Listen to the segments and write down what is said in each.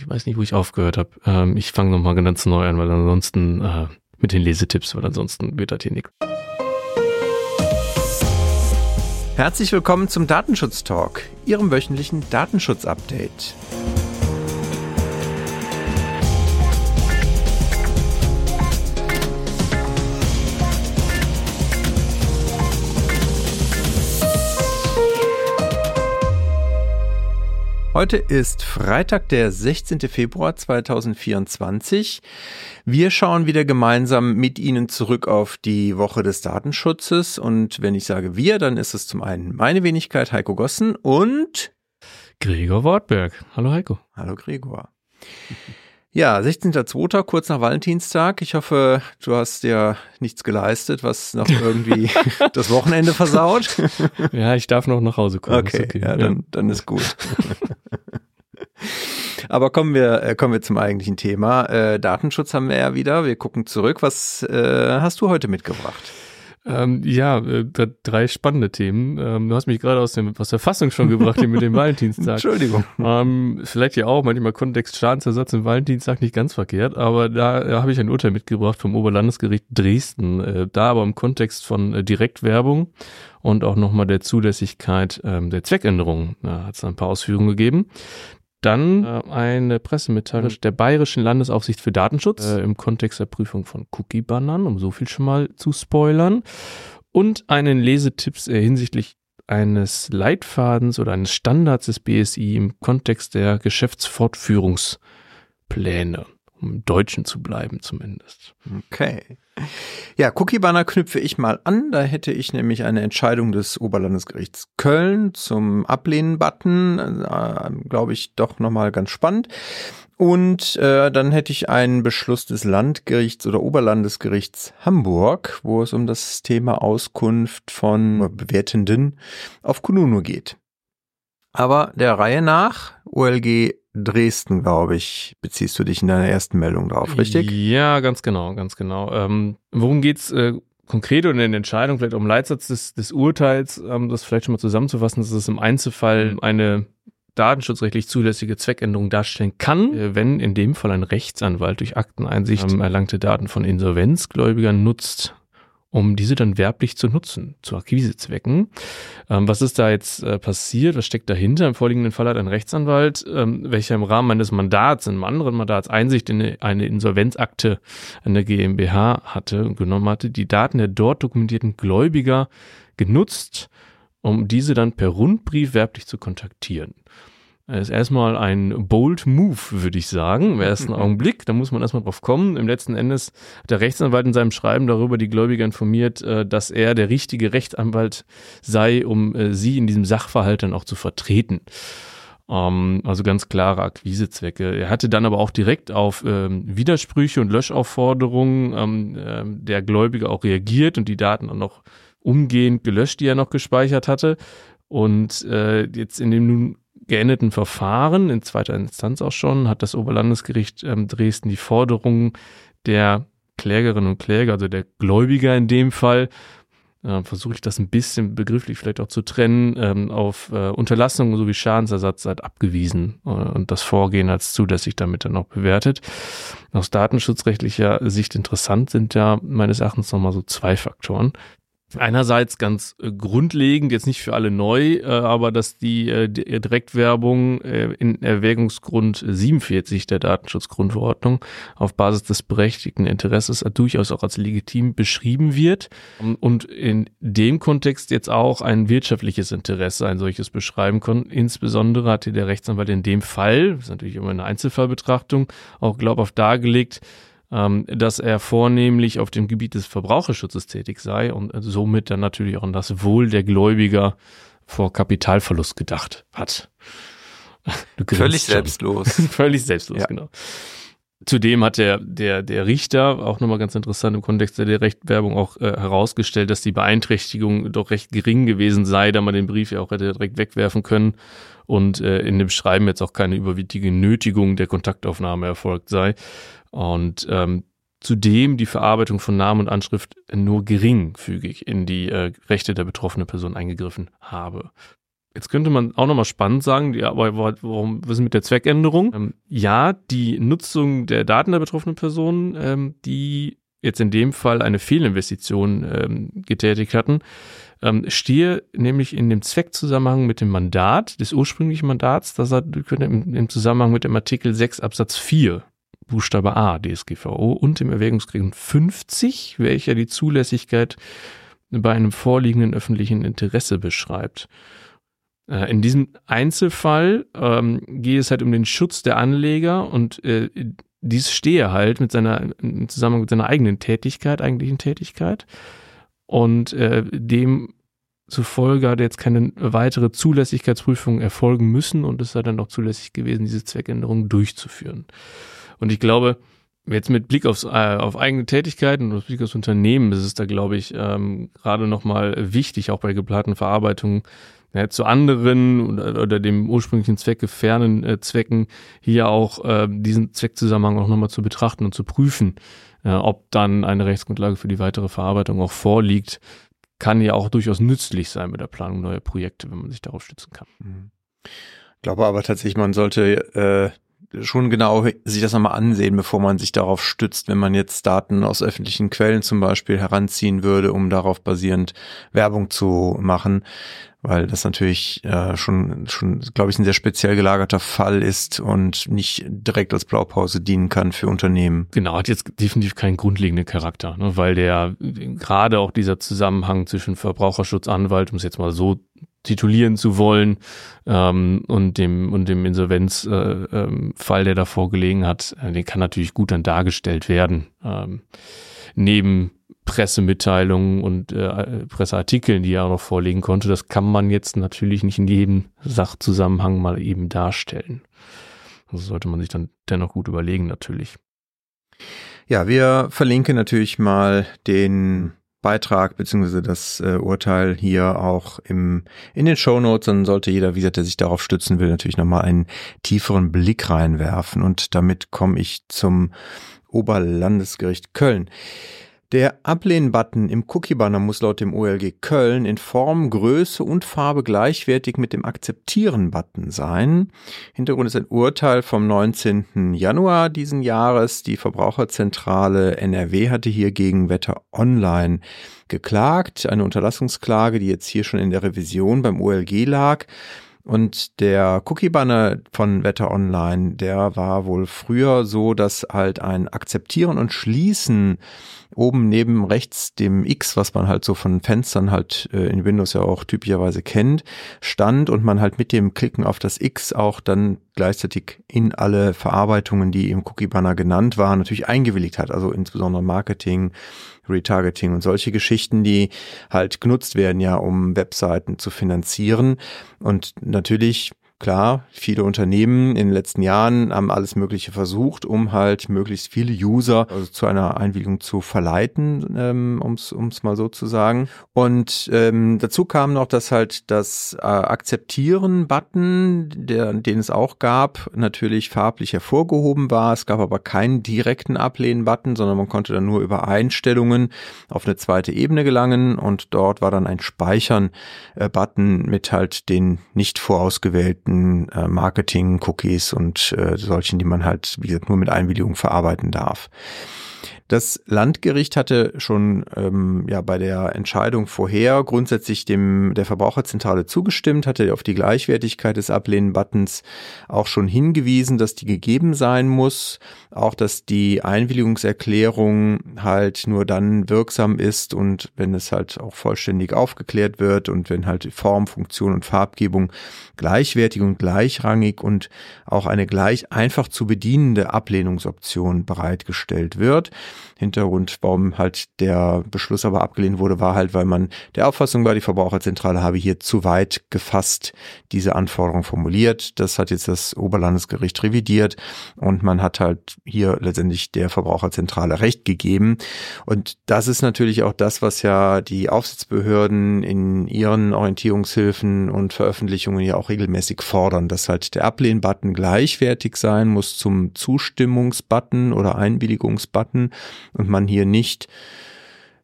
ich weiß nicht, wo ich aufgehört habe. Ähm, ich fange nochmal ganz neu an, weil ansonsten äh, mit den Lesetipps, weil ansonsten wird das hier nichts. Herzlich willkommen zum Datenschutz Talk, Ihrem wöchentlichen Datenschutz-Update. Heute ist Freitag, der 16. Februar 2024. Wir schauen wieder gemeinsam mit Ihnen zurück auf die Woche des Datenschutzes. Und wenn ich sage wir, dann ist es zum einen meine Wenigkeit Heiko Gossen und Gregor Wortberg. Hallo Heiko. Hallo Gregor. Ja, 16.02., kurz nach Valentinstag. Ich hoffe, du hast dir nichts geleistet, was noch irgendwie das Wochenende versaut. Ja, ich darf noch nach Hause kommen. Okay, okay. Ja, dann, dann ist gut. Aber kommen wir, äh, kommen wir zum eigentlichen Thema. Äh, Datenschutz haben wir ja wieder. Wir gucken zurück. Was äh, hast du heute mitgebracht? Ähm, ja, äh, drei spannende Themen. Ähm, du hast mich gerade aus, dem, aus der Fassung schon gebracht, hier mit dem Valentinstag. Entschuldigung. Ähm, vielleicht ja auch, manchmal Kontext Schadensersatz im Valentinstag nicht ganz verkehrt, aber da äh, habe ich ein Urteil mitgebracht vom Oberlandesgericht Dresden. Äh, da aber im Kontext von äh, Direktwerbung und auch nochmal der Zulässigkeit ähm, der Zweckänderung. Da hat es ein paar Ausführungen gegeben. Dann äh, eine Pressemitteilung der Bayerischen Landesaufsicht für Datenschutz äh, im Kontext der Prüfung von Cookie-Bannern, um so viel schon mal zu spoilern. Und einen Lesetipps äh, hinsichtlich eines Leitfadens oder eines Standards des BSI im Kontext der Geschäftsfortführungspläne um im Deutschen zu bleiben zumindest. Okay. Ja, Cookie-Banner knüpfe ich mal an. Da hätte ich nämlich eine Entscheidung des Oberlandesgerichts Köln zum Ablehnen-Button. Äh, Glaube ich doch nochmal ganz spannend. Und äh, dann hätte ich einen Beschluss des Landgerichts oder Oberlandesgerichts Hamburg, wo es um das Thema Auskunft von Bewertenden auf Kununu geht. Aber der Reihe nach, OLG Dresden, glaube ich, beziehst du dich in deiner ersten Meldung drauf, richtig? Ja, ganz genau, ganz genau. Ähm, worum geht's äh, konkret und in der Entscheidung, vielleicht um Leitsatz des, des Urteils, ähm, das vielleicht schon mal zusammenzufassen, dass es im Einzelfall mhm. eine datenschutzrechtlich zulässige Zweckänderung darstellen kann, äh, wenn in dem Fall ein Rechtsanwalt durch Akteneinsicht ähm, erlangte Daten von Insolvenzgläubigern nutzt, um diese dann werblich zu nutzen, zu Akquisezwecken. Ähm, was ist da jetzt äh, passiert? Was steckt dahinter? Im vorliegenden Fall hat ein Rechtsanwalt, ähm, welcher im Rahmen eines Mandats, in einem anderen Mandats Einsicht in eine Insolvenzakte an der GmbH hatte und genommen hatte, die Daten der dort dokumentierten Gläubiger genutzt, um diese dann per Rundbrief werblich zu kontaktieren. Das ist erstmal ein bold Move, würde ich sagen, im ersten Augenblick. Da muss man erstmal drauf kommen. Im letzten Endes hat der Rechtsanwalt in seinem Schreiben darüber die Gläubiger informiert, äh, dass er der richtige Rechtsanwalt sei, um äh, sie in diesem Sachverhalt dann auch zu vertreten. Ähm, also ganz klare Akquisezwecke. Er hatte dann aber auch direkt auf ähm, Widersprüche und Löschaufforderungen ähm, der Gläubiger auch reagiert und die Daten dann noch umgehend gelöscht, die er noch gespeichert hatte. Und äh, jetzt in dem nun geendeten Verfahren, in zweiter Instanz auch schon, hat das Oberlandesgericht ähm, Dresden die Forderungen der Klägerinnen und Kläger, also der Gläubiger in dem Fall, äh, versuche ich das ein bisschen begrifflich vielleicht auch zu trennen, ähm, auf äh, Unterlassung sowie Schadensersatz halt abgewiesen äh, und das Vorgehen als zulässig damit dann auch bewertet. Aus datenschutzrechtlicher Sicht interessant sind ja meines Erachtens nochmal so zwei Faktoren. Einerseits ganz äh, grundlegend, jetzt nicht für alle neu, äh, aber dass die, äh, Direktwerbung in Erwägungsgrund 47 der Datenschutzgrundverordnung auf Basis des berechtigten Interesses durchaus auch als legitim beschrieben wird und in dem Kontext jetzt auch ein wirtschaftliches Interesse ein solches beschreiben kann. Insbesondere hatte der Rechtsanwalt in dem Fall, das ist natürlich immer eine Einzelfallbetrachtung, auch glaubhaft dargelegt, ähm, dass er vornehmlich auf dem Gebiet des Verbraucherschutzes tätig sei und somit dann natürlich auch an das Wohl der Gläubiger vor Kapitalverlust gedacht hat. Völlig selbstlos. Völlig selbstlos, ja. genau. Zudem hat der, der, der Richter, auch nochmal ganz interessant im Kontext der Rechtwerbung, auch äh, herausgestellt, dass die Beeinträchtigung doch recht gering gewesen sei, da man den Brief ja auch hätte direkt wegwerfen können und äh, in dem Schreiben jetzt auch keine überwiegende Nötigung der Kontaktaufnahme erfolgt sei und ähm, zudem die Verarbeitung von Namen und Anschrift nur geringfügig in die äh, Rechte der betroffenen Person eingegriffen habe. Jetzt könnte man auch nochmal spannend sagen, ja, aber warum, was ist mit der Zweckänderung? Ähm, ja, die Nutzung der Daten der betroffenen Person, ähm, die jetzt in dem Fall eine Fehlinvestition ähm, getätigt hatten, ähm, stehe nämlich in dem Zweckzusammenhang mit dem Mandat, des ursprünglichen Mandats, das hat im, im Zusammenhang mit dem Artikel 6 Absatz 4 Buchstabe A DSGVO und dem Erwägungsgrund 50, welcher die Zulässigkeit bei einem vorliegenden öffentlichen Interesse beschreibt. Äh, in diesem Einzelfall ähm, geht es halt um den Schutz der Anleger und äh, dies stehe halt mit seiner, im Zusammenhang mit seiner eigenen Tätigkeit, eigentlichen Tätigkeit. Und äh, dem zufolge hat jetzt keine weitere Zulässigkeitsprüfung erfolgen müssen und es sei dann auch zulässig gewesen, diese Zweckänderung durchzuführen. Und ich glaube, jetzt mit Blick aufs, äh, auf eigene Tätigkeiten und auf Blick aufs Unternehmen ist es da, glaube ich, ähm, gerade nochmal wichtig, auch bei geplanten Verarbeitungen, ja, zu anderen oder, oder, dem ursprünglichen Zwecke fernen äh, Zwecken hier auch äh, diesen Zweckzusammenhang auch nochmal zu betrachten und zu prüfen, äh, ob dann eine Rechtsgrundlage für die weitere Verarbeitung auch vorliegt, kann ja auch durchaus nützlich sein mit der Planung neuer Projekte, wenn man sich darauf stützen kann. Mhm. Ich glaube aber tatsächlich, man sollte äh, schon genau sich das nochmal ansehen, bevor man sich darauf stützt, wenn man jetzt Daten aus öffentlichen Quellen zum Beispiel heranziehen würde, um darauf basierend Werbung zu machen, weil das natürlich äh, schon, schon glaube ich, ein sehr speziell gelagerter Fall ist und nicht direkt als Blaupause dienen kann für Unternehmen. Genau, hat jetzt definitiv keinen grundlegenden Charakter, ne, weil der gerade auch dieser Zusammenhang zwischen Verbraucherschutzanwalt, um es jetzt mal so titulieren zu wollen ähm, und dem und dem Insolvenzfall, äh, ähm, der da vorgelegen hat, äh, den kann natürlich gut dann dargestellt werden. Ähm, neben Pressemitteilungen und äh, Presseartikeln, die er auch noch vorlegen konnte, das kann man jetzt natürlich nicht in jedem Sachzusammenhang mal eben darstellen. Also sollte man sich dann dennoch gut überlegen natürlich. Ja, wir verlinken natürlich mal den Beitrag beziehungsweise das äh, Urteil hier auch im in den Show Notes. Dann sollte jeder, wie gesagt, der sich darauf stützen will, natürlich nochmal einen tieferen Blick reinwerfen. Und damit komme ich zum Oberlandesgericht Köln. Der Ablehn-Button im Cookie-Banner muss laut dem OLG Köln in Form, Größe und Farbe gleichwertig mit dem Akzeptieren-Button sein. Hintergrund ist ein Urteil vom 19. Januar diesen Jahres. Die Verbraucherzentrale NRW hatte hier gegen Wetter Online geklagt. Eine Unterlassungsklage, die jetzt hier schon in der Revision beim OLG lag. Und der Cookie-Banner von Wetter Online, der war wohl früher so, dass halt ein Akzeptieren und Schließen oben neben rechts dem X, was man halt so von Fenstern halt äh, in Windows ja auch typischerweise kennt, stand und man halt mit dem Klicken auf das X auch dann gleichzeitig in alle Verarbeitungen, die im Cookie-Banner genannt waren, natürlich eingewilligt hat. Also insbesondere Marketing, Retargeting und solche Geschichten, die halt genutzt werden ja, um Webseiten zu finanzieren. Und natürlich Klar, viele Unternehmen in den letzten Jahren haben alles Mögliche versucht, um halt möglichst viele User also zu einer Einwilligung zu verleiten, ähm, um es mal so zu sagen. Und ähm, dazu kam noch, dass halt das äh, Akzeptieren-Button, den es auch gab, natürlich farblich hervorgehoben war. Es gab aber keinen direkten Ablehnen-Button, sondern man konnte dann nur über Einstellungen auf eine zweite Ebene gelangen und dort war dann ein Speichern-Button mit halt den nicht vorausgewählten bestimmten äh, Marketing-Cookies und äh, solchen, die man halt, wie gesagt, nur mit Einwilligung verarbeiten darf. Das Landgericht hatte schon ähm, ja bei der Entscheidung vorher grundsätzlich dem der Verbraucherzentrale zugestimmt, hatte auf die Gleichwertigkeit des Ablehnen-Buttons auch schon hingewiesen, dass die gegeben sein muss, auch dass die Einwilligungserklärung halt nur dann wirksam ist und wenn es halt auch vollständig aufgeklärt wird und wenn halt Form, Funktion und Farbgebung gleichwertig und gleichrangig und auch eine gleich einfach zu bedienende Ablehnungsoption bereitgestellt wird. Hintergrund, warum halt der Beschluss aber abgelehnt wurde, war halt, weil man der Auffassung war, die Verbraucherzentrale habe hier zu weit gefasst diese Anforderung formuliert. Das hat jetzt das Oberlandesgericht revidiert und man hat halt hier letztendlich der Verbraucherzentrale Recht gegeben. Und das ist natürlich auch das, was ja die Aufsichtsbehörden in ihren Orientierungshilfen und Veröffentlichungen ja auch regelmäßig fordern, dass halt der Ablehn-Button gleichwertig sein muss zum Zustimmungs-Button oder Einwilligungsbutton und man hier nicht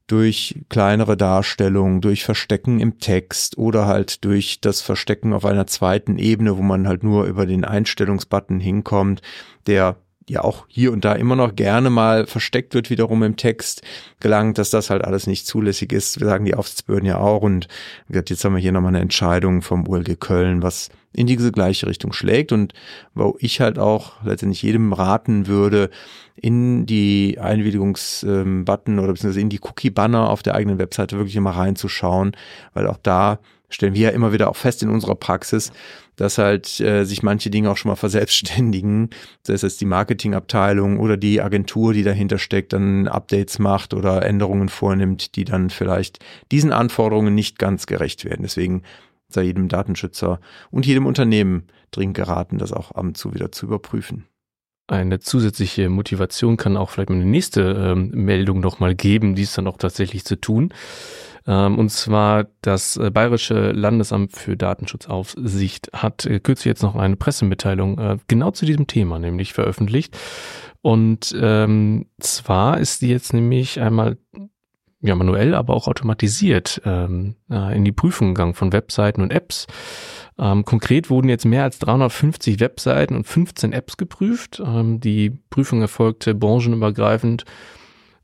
durch kleinere Darstellungen, durch Verstecken im Text oder halt durch das Verstecken auf einer zweiten Ebene, wo man halt nur über den Einstellungsbutton hinkommt, der ja auch hier und da immer noch gerne mal versteckt wird wiederum im Text, gelangt, dass das halt alles nicht zulässig ist. Wir sagen die Aufsichtsbehörden ja auch und jetzt haben wir hier nochmal eine Entscheidung vom OLG Köln, was in diese gleiche Richtung schlägt und wo ich halt auch letztendlich jedem raten würde, in die Einwilligungsbutton oder beziehungsweise in die Cookie-Banner auf der eigenen Webseite wirklich immer reinzuschauen, weil auch da stellen wir ja immer wieder auch fest in unserer Praxis, dass halt äh, sich manche Dinge auch schon mal verselbstständigen, sei es jetzt die Marketingabteilung oder die Agentur, die dahinter steckt, dann Updates macht oder Änderungen vornimmt, die dann vielleicht diesen Anforderungen nicht ganz gerecht werden. Deswegen sei jedem Datenschützer und jedem Unternehmen dringend geraten, das auch ab und zu wieder zu überprüfen. Eine zusätzliche Motivation kann auch vielleicht eine nächste ähm, Meldung nochmal geben, dies dann auch tatsächlich zu tun. Ähm, und zwar das äh, Bayerische Landesamt für Datenschutzaufsicht hat äh, kürzlich jetzt noch eine Pressemitteilung äh, genau zu diesem Thema nämlich veröffentlicht. Und ähm, zwar ist die jetzt nämlich einmal ja manuell, aber auch automatisiert ähm, äh, in die Prüfung gegangen von Webseiten und Apps. Ähm, konkret wurden jetzt mehr als 350 Webseiten und 15 Apps geprüft. Ähm, die Prüfung erfolgte branchenübergreifend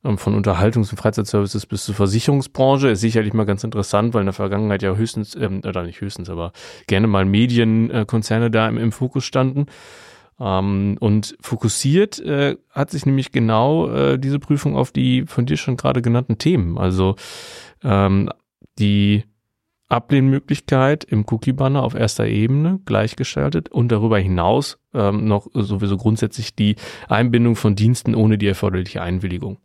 von Unterhaltungs- und Freizeitservices bis zur Versicherungsbranche ist sicherlich mal ganz interessant, weil in der Vergangenheit ja höchstens, ähm, oder nicht höchstens, aber gerne mal Medienkonzerne da im, im Fokus standen. Ähm, und fokussiert äh, hat sich nämlich genau äh, diese Prüfung auf die von dir schon gerade genannten Themen. Also ähm, die Ablehnmöglichkeit im Cookie-Banner auf erster Ebene gleichgestaltet und darüber hinaus ähm, noch sowieso grundsätzlich die Einbindung von Diensten ohne die erforderliche Einwilligung.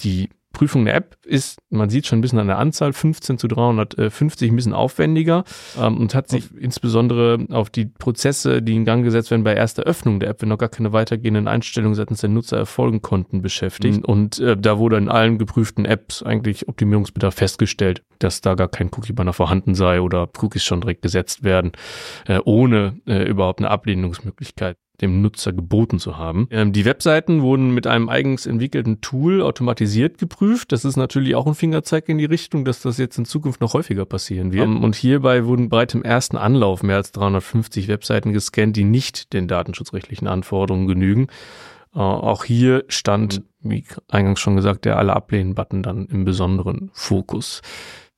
Die Prüfung der App ist, man sieht schon ein bisschen an der Anzahl, 15 zu 350, ein bisschen aufwendiger ähm, und hat sich insbesondere auf die Prozesse, die in Gang gesetzt werden bei erster Öffnung der App, wenn noch gar keine weitergehenden Einstellungen seitens der Nutzer erfolgen konnten, beschäftigt. Mhm. Und äh, da wurde in allen geprüften Apps eigentlich Optimierungsbedarf festgestellt, dass da gar kein Cookie-Banner vorhanden sei oder Cookies schon direkt gesetzt werden, äh, ohne äh, überhaupt eine Ablehnungsmöglichkeit dem Nutzer geboten zu haben. Ähm, die Webseiten wurden mit einem eigens entwickelten Tool automatisiert geprüft. Das ist natürlich auch ein Fingerzeig in die Richtung, dass das jetzt in Zukunft noch häufiger passieren wird. Ähm, und hierbei wurden bereits im ersten Anlauf mehr als 350 Webseiten gescannt, die nicht den datenschutzrechtlichen Anforderungen genügen. Äh, auch hier stand, wie eingangs schon gesagt, der alle ablehnen-Button dann im besonderen Fokus.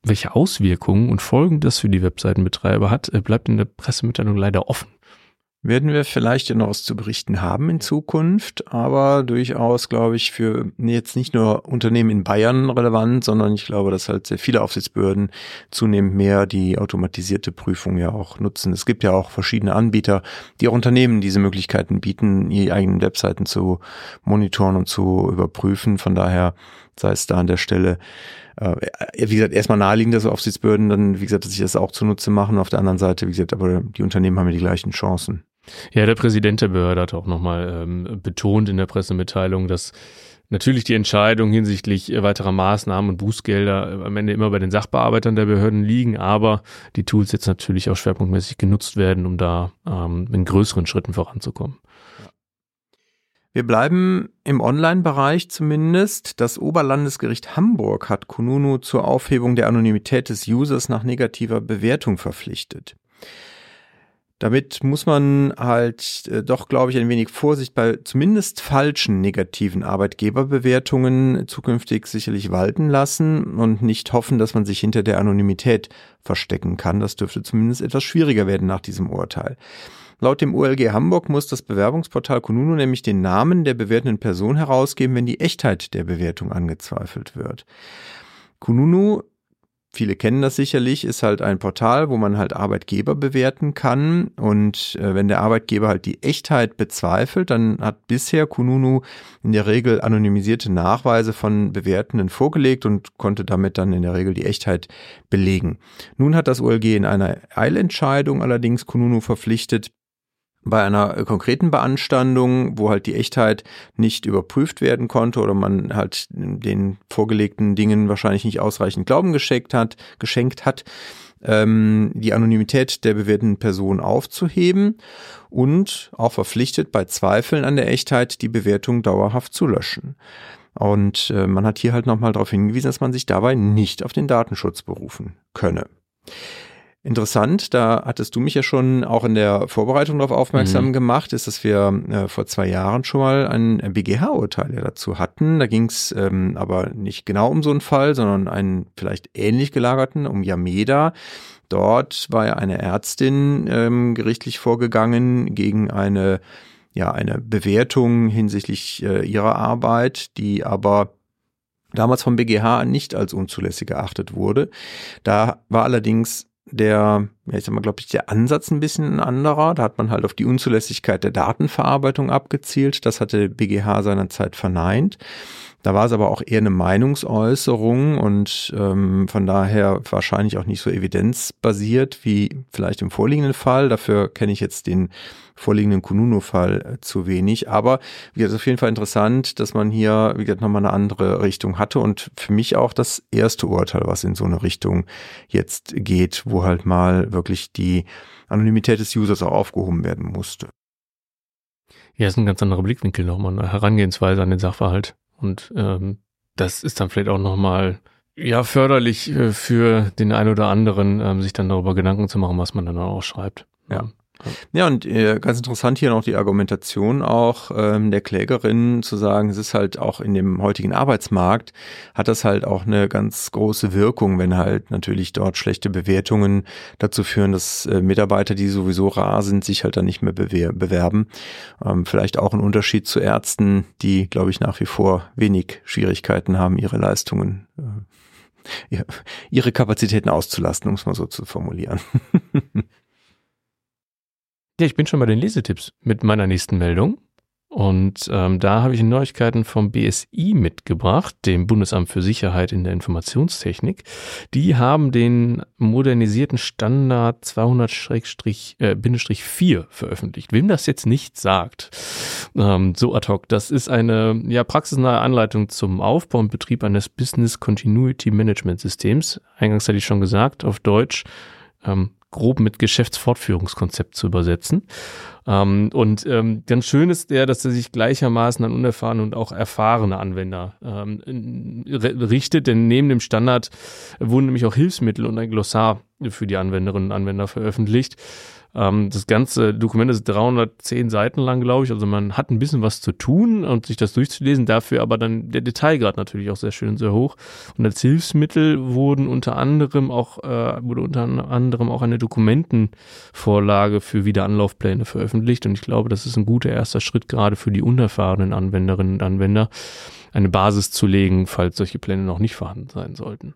Welche Auswirkungen und Folgen das für die Webseitenbetreiber hat, äh, bleibt in der Pressemitteilung leider offen werden wir vielleicht ja noch was zu berichten haben in Zukunft, aber durchaus, glaube ich, für jetzt nicht nur Unternehmen in Bayern relevant, sondern ich glaube, dass halt sehr viele Aufsichtsbehörden zunehmend mehr die automatisierte Prüfung ja auch nutzen. Es gibt ja auch verschiedene Anbieter, die auch Unternehmen diese Möglichkeiten bieten, ihre eigenen Webseiten zu monitoren und zu überprüfen. Von daher sei es da an der Stelle äh, wie gesagt, erstmal naheliegend, dass Aufsichtsbehörden dann, wie gesagt, dass sich das auch zunutze machen. Auf der anderen Seite, wie gesagt, aber die Unternehmen haben ja die gleichen Chancen. Ja, der Präsident der Behörde hat auch nochmal ähm, betont in der Pressemitteilung, dass natürlich die Entscheidung hinsichtlich weiterer Maßnahmen und Bußgelder äh, am Ende immer bei den Sachbearbeitern der Behörden liegen, aber die Tools jetzt natürlich auch schwerpunktmäßig genutzt werden, um da ähm, in größeren Schritten voranzukommen. Wir bleiben im Online-Bereich zumindest. Das Oberlandesgericht Hamburg hat Kununu zur Aufhebung der Anonymität des Users nach negativer Bewertung verpflichtet. Damit muss man halt äh, doch, glaube ich, ein wenig Vorsicht bei zumindest falschen negativen Arbeitgeberbewertungen zukünftig sicherlich walten lassen und nicht hoffen, dass man sich hinter der Anonymität verstecken kann. Das dürfte zumindest etwas schwieriger werden nach diesem Urteil. Laut dem OLG Hamburg muss das Bewerbungsportal Kununu nämlich den Namen der bewertenden Person herausgeben, wenn die Echtheit der Bewertung angezweifelt wird. Kununu viele kennen das sicherlich, ist halt ein Portal, wo man halt Arbeitgeber bewerten kann. Und äh, wenn der Arbeitgeber halt die Echtheit bezweifelt, dann hat bisher Kununu in der Regel anonymisierte Nachweise von Bewertenden vorgelegt und konnte damit dann in der Regel die Echtheit belegen. Nun hat das OLG in einer Eilentscheidung allerdings Kununu verpflichtet, bei einer äh, konkreten Beanstandung, wo halt die Echtheit nicht überprüft werden konnte oder man halt den vorgelegten Dingen wahrscheinlich nicht ausreichend Glauben geschenkt hat, geschenkt hat, ähm, die Anonymität der bewährten Person aufzuheben und auch verpflichtet, bei Zweifeln an der Echtheit die Bewertung dauerhaft zu löschen. Und äh, man hat hier halt nochmal darauf hingewiesen, dass man sich dabei nicht auf den Datenschutz berufen könne. Interessant, da hattest du mich ja schon auch in der Vorbereitung darauf aufmerksam mhm. gemacht, ist, dass wir äh, vor zwei Jahren schon mal ein BGH-Urteil ja dazu hatten. Da ging es ähm, aber nicht genau um so einen Fall, sondern einen vielleicht ähnlich gelagerten, um Yameda. Dort war ja eine Ärztin ähm, gerichtlich vorgegangen gegen eine, ja, eine Bewertung hinsichtlich äh, ihrer Arbeit, die aber damals vom BGH nicht als unzulässig erachtet wurde. Da war allerdings der, ja, ich sag mal, glaube ich, der Ansatz ein bisschen ein anderer. Da hat man halt auf die Unzulässigkeit der Datenverarbeitung abgezielt. Das hatte BGH seinerzeit verneint. Da war es aber auch eher eine Meinungsäußerung und ähm, von daher wahrscheinlich auch nicht so evidenzbasiert wie vielleicht im vorliegenden Fall. Dafür kenne ich jetzt den vorliegenden Kununu-Fall äh, zu wenig. Aber wie gesagt, auf jeden Fall interessant, dass man hier, wie gesagt, nochmal eine andere Richtung hatte und für mich auch das erste Urteil, was in so eine Richtung jetzt geht, wo halt mal wirklich die Anonymität des Users auch aufgehoben werden musste. Ja, ist ein ganz anderer Blickwinkel nochmal, eine Herangehensweise an den Sachverhalt. Und ähm, das ist dann vielleicht auch nochmal ja förderlich äh, für den einen oder anderen, ähm, sich dann darüber Gedanken zu machen, was man dann auch schreibt. Ja. Ja, und äh, ganz interessant hier noch die Argumentation auch ähm, der Klägerin zu sagen, es ist halt auch in dem heutigen Arbeitsmarkt, hat das halt auch eine ganz große Wirkung, wenn halt natürlich dort schlechte Bewertungen dazu führen, dass äh, Mitarbeiter, die sowieso rar sind, sich halt dann nicht mehr bewer bewerben. Ähm, vielleicht auch ein Unterschied zu Ärzten, die, glaube ich, nach wie vor wenig Schwierigkeiten haben, ihre Leistungen äh, ihre Kapazitäten auszulasten, um es mal so zu formulieren. Ja, ich bin schon bei den Lesetipps mit meiner nächsten Meldung. Und ähm, da habe ich Neuigkeiten vom BSI mitgebracht, dem Bundesamt für Sicherheit in der Informationstechnik. Die haben den modernisierten Standard 200-4 äh, veröffentlicht. Wem das jetzt nicht sagt, ähm, so ad hoc, das ist eine ja, praxisnahe Anleitung zum Aufbau und Betrieb eines Business Continuity Management Systems. Eingangs hatte ich schon gesagt, auf Deutsch ähm, grob mit Geschäftsfortführungskonzept zu übersetzen. Ähm, und ähm, ganz schön ist der, dass er sich gleichermaßen an unerfahrene und auch erfahrene Anwender ähm, richtet, denn neben dem Standard wurden nämlich auch Hilfsmittel und ein Glossar für die Anwenderinnen und Anwender veröffentlicht. Ähm, das ganze Dokument ist 310 Seiten lang, glaube ich. Also man hat ein bisschen was zu tun und sich das durchzulesen. Dafür aber dann der Detailgrad natürlich auch sehr schön und sehr hoch. Und als Hilfsmittel wurden unter anderem auch, äh, wurde unter anderem auch eine Dokumentenvorlage für Wiederanlaufpläne veröffentlicht. Und ich glaube, das ist ein guter erster Schritt gerade für die unerfahrenen Anwenderinnen und Anwender, eine Basis zu legen, falls solche Pläne noch nicht vorhanden sein sollten.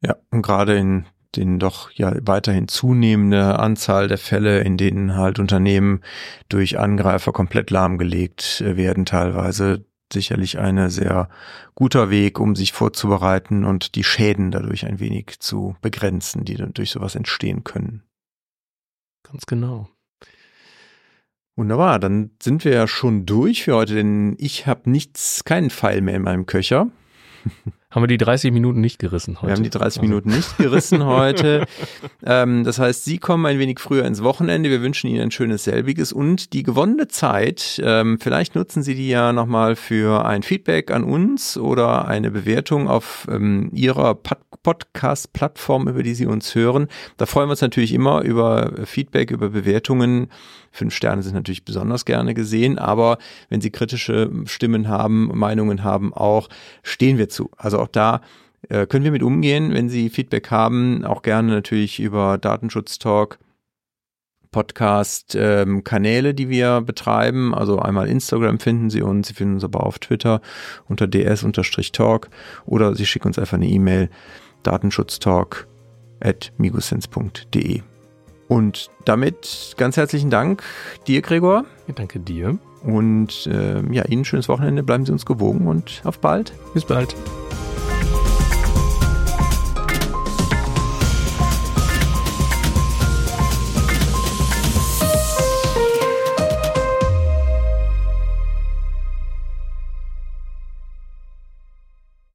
Ja, und gerade in den doch ja weiterhin zunehmende Anzahl der Fälle, in denen halt Unternehmen durch Angreifer komplett lahmgelegt werden, teilweise sicherlich eine sehr guter Weg, um sich vorzubereiten und die Schäden dadurch ein wenig zu begrenzen, die dann durch sowas entstehen können. Ganz genau. Wunderbar, dann sind wir ja schon durch für heute, denn ich habe nichts, keinen Pfeil mehr in meinem Köcher. Haben wir die 30 Minuten nicht gerissen heute? Wir haben die 30 also. Minuten nicht gerissen heute. ähm, das heißt, Sie kommen ein wenig früher ins Wochenende. Wir wünschen Ihnen ein schönes selbiges und die gewonnene Zeit, ähm, vielleicht nutzen Sie die ja nochmal für ein Feedback an uns oder eine Bewertung auf ähm, Ihrer Podcast-Plattform, über die Sie uns hören. Da freuen wir uns natürlich immer über Feedback, über Bewertungen Fünf Sterne sind natürlich besonders gerne gesehen, aber wenn Sie kritische Stimmen haben, Meinungen haben, auch stehen wir zu. Also auch da äh, können wir mit umgehen, wenn Sie Feedback haben, auch gerne natürlich über Datenschutztalk. Podcast-Kanäle, ähm, die wir betreiben. Also einmal Instagram finden Sie uns, Sie finden uns aber auf Twitter unter ds-talk oder Sie schicken uns einfach eine E-Mail datenschutztalk at migosens.de. Und damit ganz herzlichen Dank dir, Gregor. Ja, danke dir. Und äh, ja, Ihnen ein schönes Wochenende. Bleiben Sie uns gewogen und auf bald. Bis bald.